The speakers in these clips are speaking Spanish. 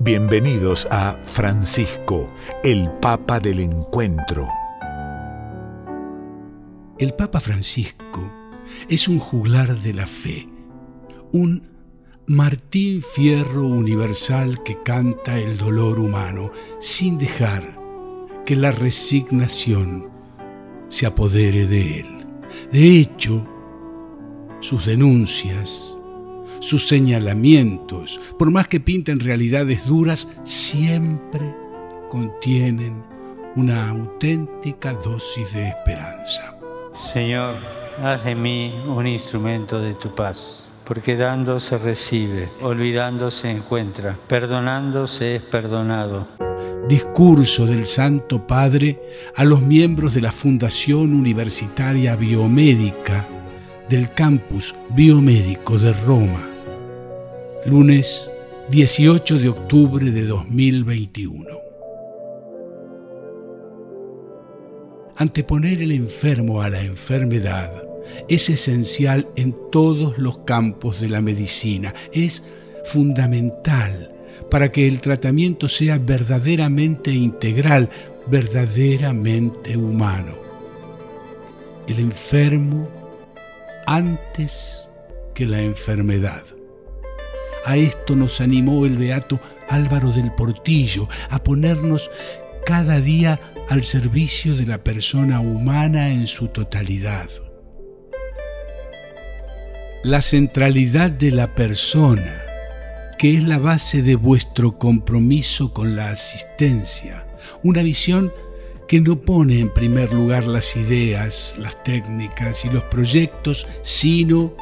Bienvenidos a Francisco, el Papa del Encuentro. El Papa Francisco es un juglar de la fe, un Martín Fierro universal que canta el dolor humano sin dejar que la resignación se apodere de él. De hecho, sus denuncias, sus señalamientos, por más que pinten realidades duras, siempre contienen una auténtica dosis de esperanza. Señor, haz de mí un instrumento de tu paz, porque dando se recibe, olvidando se encuentra, perdonando se es perdonado. Discurso del Santo Padre a los miembros de la Fundación Universitaria Biomédica del Campus Biomédico de Roma lunes 18 de octubre de 2021. Anteponer el enfermo a la enfermedad es esencial en todos los campos de la medicina, es fundamental para que el tratamiento sea verdaderamente integral, verdaderamente humano. El enfermo antes que la enfermedad. A esto nos animó el beato Álvaro del Portillo, a ponernos cada día al servicio de la persona humana en su totalidad. La centralidad de la persona, que es la base de vuestro compromiso con la asistencia, una visión que no pone en primer lugar las ideas, las técnicas y los proyectos, sino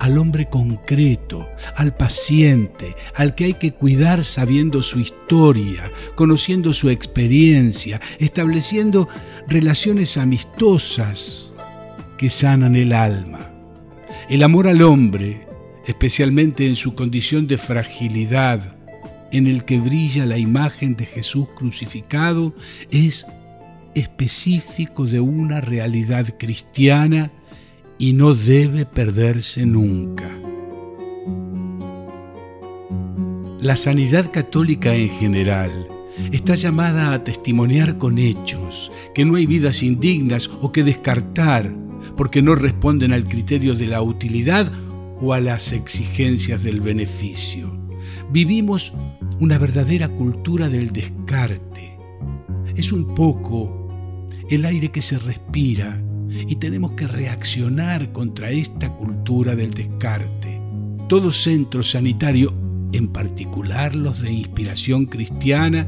al hombre concreto, al paciente, al que hay que cuidar sabiendo su historia, conociendo su experiencia, estableciendo relaciones amistosas que sanan el alma. El amor al hombre, especialmente en su condición de fragilidad, en el que brilla la imagen de Jesús crucificado, es específico de una realidad cristiana y no debe perderse nunca. La sanidad católica en general está llamada a testimoniar con hechos que no hay vidas indignas o que descartar porque no responden al criterio de la utilidad o a las exigencias del beneficio. Vivimos una verdadera cultura del descarte. Es un poco el aire que se respira y tenemos que reaccionar contra esta cultura del descarte. Todo centro sanitario, en particular los de inspiración cristiana,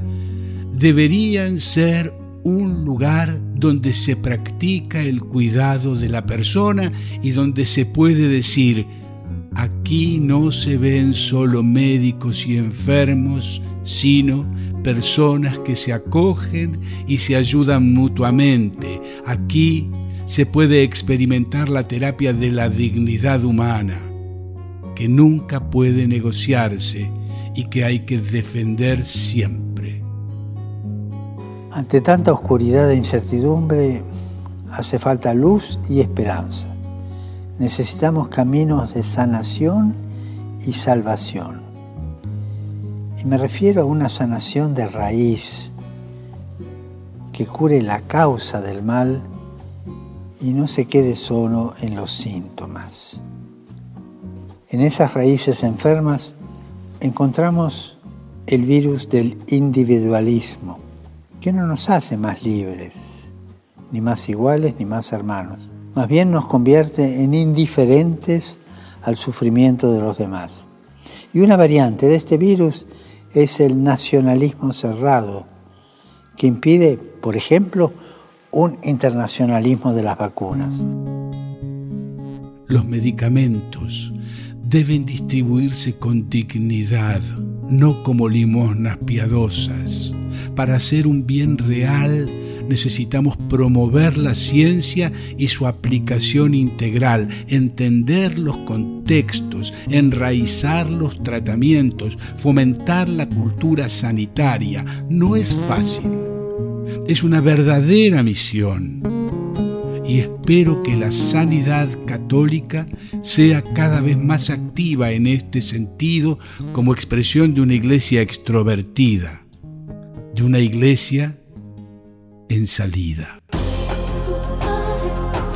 deberían ser un lugar donde se practica el cuidado de la persona y donde se puede decir, aquí no se ven solo médicos y enfermos, sino personas que se acogen y se ayudan mutuamente. Aquí se puede experimentar la terapia de la dignidad humana, que nunca puede negociarse y que hay que defender siempre. Ante tanta oscuridad e incertidumbre, hace falta luz y esperanza. Necesitamos caminos de sanación y salvación. Y me refiero a una sanación de raíz que cure la causa del mal y no se quede solo en los síntomas. En esas raíces enfermas encontramos el virus del individualismo, que no nos hace más libres, ni más iguales, ni más hermanos. Más bien nos convierte en indiferentes al sufrimiento de los demás. Y una variante de este virus es el nacionalismo cerrado, que impide, por ejemplo, un internacionalismo de las vacunas. Los medicamentos deben distribuirse con dignidad, no como limosnas piadosas. Para hacer un bien real necesitamos promover la ciencia y su aplicación integral, entender los contextos, enraizar los tratamientos, fomentar la cultura sanitaria. No es fácil es una verdadera misión. y espero que la sanidad católica sea cada vez más activa en este sentido como expresión de una iglesia extrovertida, de una iglesia en salida.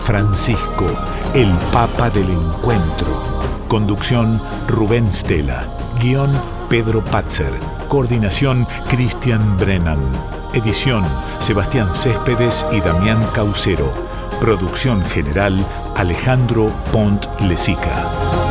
Francisco, el Papa del Encuentro. Conducción Rubén Stella. Guión Pedro Patzer. Coordinación Cristian Brennan. Edición Sebastián Céspedes y Damián Caucero. Producción general Alejandro Pont Lesica.